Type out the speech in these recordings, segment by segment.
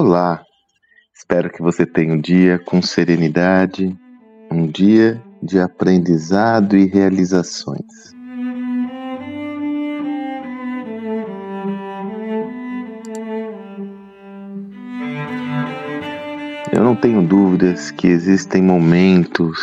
Olá! Espero que você tenha um dia com serenidade, um dia de aprendizado e realizações. Eu não tenho dúvidas que existem momentos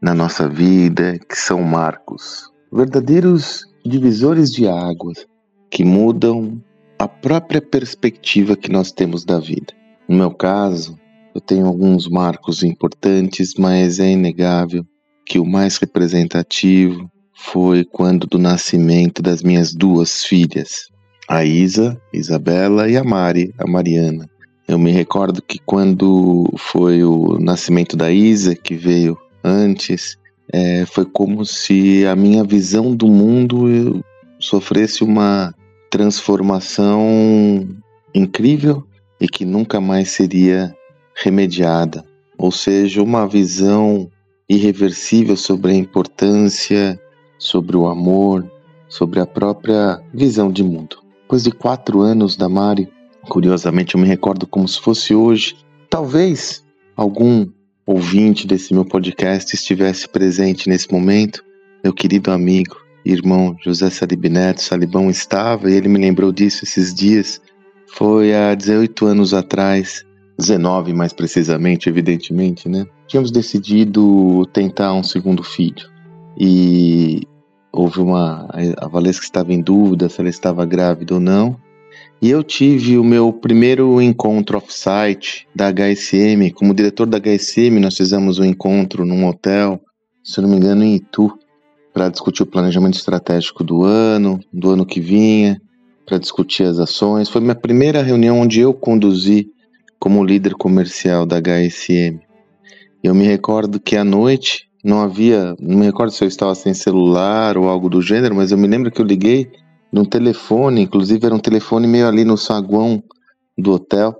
na nossa vida que são marcos, verdadeiros divisores de águas que mudam a própria perspectiva que nós temos da vida. No meu caso, eu tenho alguns marcos importantes, mas é inegável que o mais representativo foi quando do nascimento das minhas duas filhas, a Isa, Isabela e a Mari, a Mariana. Eu me recordo que quando foi o nascimento da Isa, que veio antes, é, foi como se a minha visão do mundo sofresse uma transformação incrível e que nunca mais seria remediada, ou seja, uma visão irreversível sobre a importância, sobre o amor, sobre a própria visão de mundo. Depois de quatro anos da Mari, curiosamente eu me recordo como se fosse hoje, talvez algum ouvinte desse meu podcast estivesse presente nesse momento, meu querido amigo, irmão José Salib Neto Salibão estava, e ele me lembrou disso esses dias. Foi há 18 anos atrás, 19 mais precisamente, evidentemente, né? Tínhamos decidido tentar um segundo filho. E houve uma. A Valesca estava em dúvida se ela estava grávida ou não. E eu tive o meu primeiro encontro off-site da HSM. Como diretor da HSM, nós fizemos um encontro num hotel, se não me engano, em Itu para discutir o planejamento estratégico do ano, do ano que vinha, para discutir as ações. Foi minha primeira reunião onde eu conduzi como líder comercial da HSM. Eu me recordo que à noite não havia, não me recordo se eu estava sem celular ou algo do gênero, mas eu me lembro que eu liguei num telefone, inclusive era um telefone meio ali no saguão do hotel.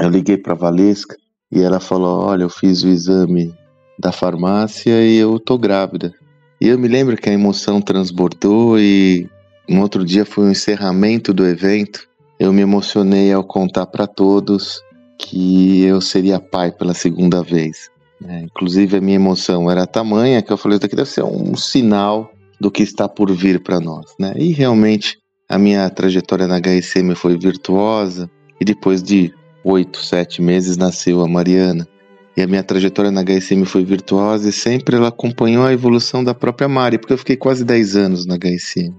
Eu liguei para Valesca e ela falou: "Olha, eu fiz o exame da farmácia e eu tô grávida". E eu me lembro que a emoção transbordou e um outro dia foi o encerramento do evento. Eu me emocionei ao contar para todos que eu seria pai pela segunda vez. É, inclusive a minha emoção era tamanha que eu falei, isso aqui deve ser um sinal do que está por vir para nós, né? E realmente a minha trajetória na HSM foi virtuosa e depois de oito, sete meses nasceu a Mariana. E a minha trajetória na HSM foi virtuosa e sempre ela acompanhou a evolução da própria Mari, porque eu fiquei quase 10 anos na HSM.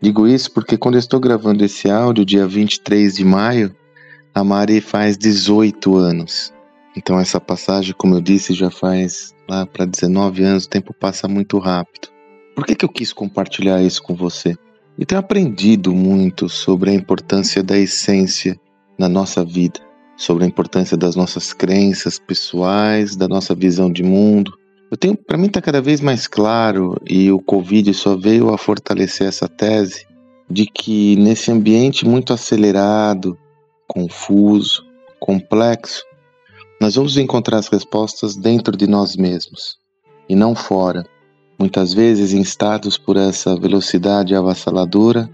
Digo isso porque quando eu estou gravando esse áudio, dia 23 de maio, a Mari faz 18 anos. Então essa passagem, como eu disse, já faz lá para 19 anos, o tempo passa muito rápido. Por que, que eu quis compartilhar isso com você? Eu tenho aprendido muito sobre a importância da essência na nossa vida sobre a importância das nossas crenças pessoais, da nossa visão de mundo. Eu tenho, para mim está cada vez mais claro e o Covid só veio a fortalecer essa tese de que nesse ambiente muito acelerado, confuso, complexo, nós vamos encontrar as respostas dentro de nós mesmos e não fora. Muitas vezes, instados por essa velocidade avassaladora,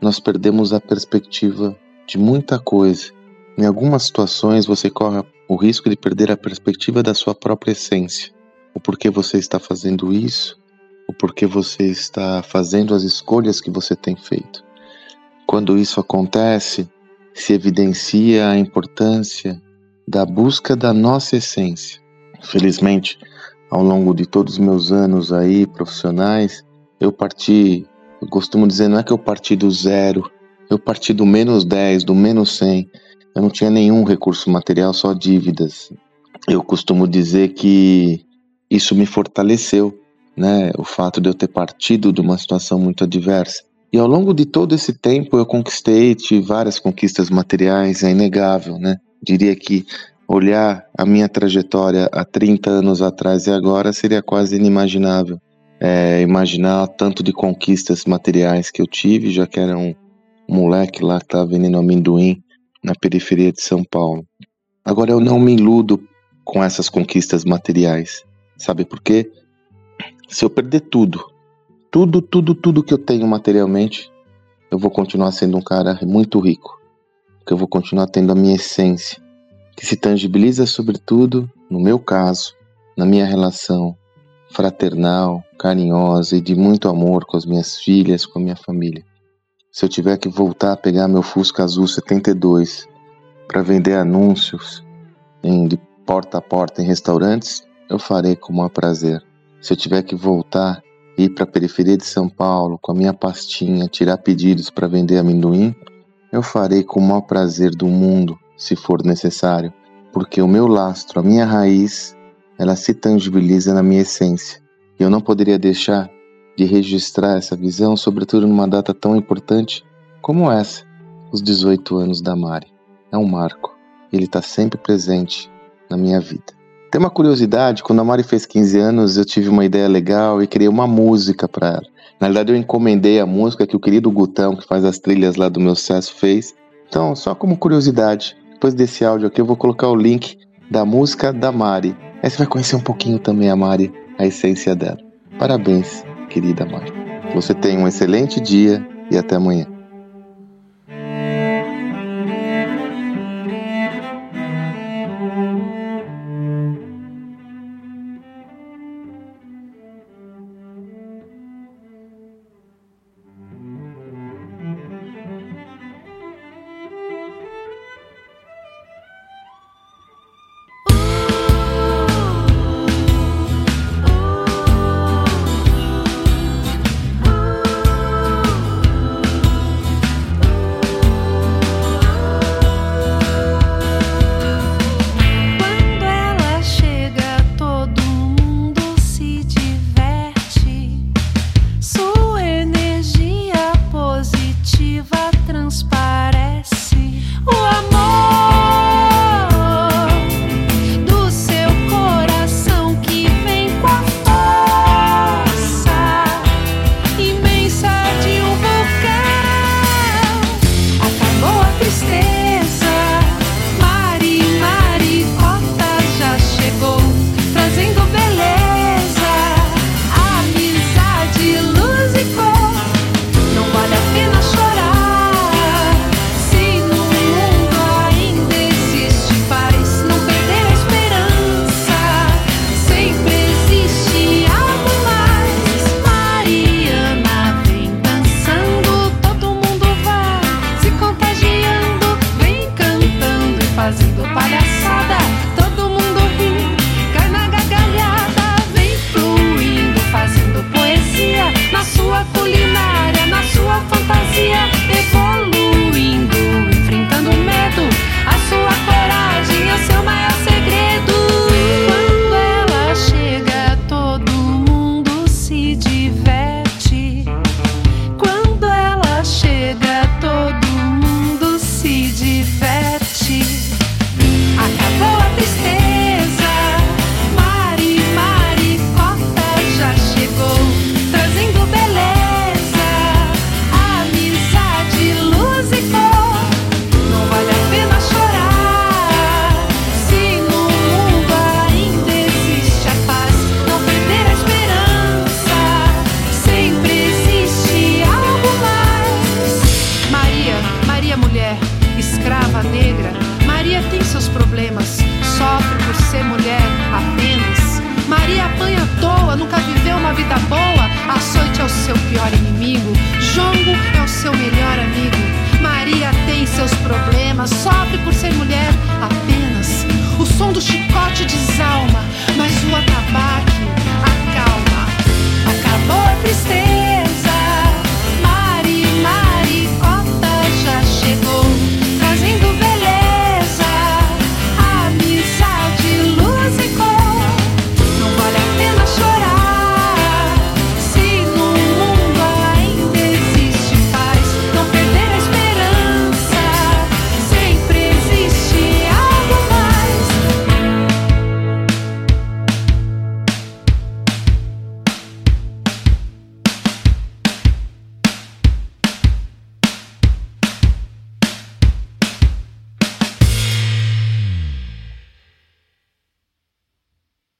nós perdemos a perspectiva de muita coisa em algumas situações você corre o risco de perder a perspectiva da sua própria essência. O porquê você está fazendo isso, o porquê você está fazendo as escolhas que você tem feito. Quando isso acontece, se evidencia a importância da busca da nossa essência. Felizmente, ao longo de todos os meus anos aí profissionais, eu parti, eu costumo dizer, não é que eu parti do zero, eu parti do menos 10, do menos 100 eu não tinha nenhum recurso material, só dívidas. Eu costumo dizer que isso me fortaleceu, né? O fato de eu ter partido de uma situação muito adversa. E ao longo de todo esse tempo eu conquistei, tive várias conquistas materiais, é inegável, né? Diria que olhar a minha trajetória há 30 anos atrás e agora seria quase inimaginável. É, imaginar tanto de conquistas materiais que eu tive, já que era um moleque lá que estava vendendo amendoim na periferia de São Paulo. Agora eu não me iludo com essas conquistas materiais. Sabe por quê? Se eu perder tudo, tudo, tudo, tudo que eu tenho materialmente, eu vou continuar sendo um cara muito rico. porque eu vou continuar tendo a minha essência, que se tangibiliza sobretudo, no meu caso, na minha relação fraternal, carinhosa e de muito amor com as minhas filhas, com a minha família. Se eu tiver que voltar a pegar meu Fusca Azul 72 para vender anúncios em, de porta a porta em restaurantes, eu farei com o maior prazer. Se eu tiver que voltar ir para a periferia de São Paulo com a minha pastinha, tirar pedidos para vender amendoim, eu farei com o maior prazer do mundo, se for necessário, porque o meu lastro, a minha raiz, ela se tangibiliza na minha essência. E eu não poderia deixar de registrar essa visão, sobretudo numa data tão importante como essa, os 18 anos da Mari. É um marco. Ele está sempre presente na minha vida. Tem uma curiosidade, quando a Mari fez 15 anos, eu tive uma ideia legal e criei uma música para ela. Na verdade, eu encomendei a música que o querido Gutão, que faz as trilhas lá do meu sucesso, fez. Então, só como curiosidade, depois desse áudio aqui, eu vou colocar o link da música da Mari. Aí você vai conhecer um pouquinho também a Mari, a essência dela. Parabéns, querida Mari. Você tem um excelente dia e até amanhã.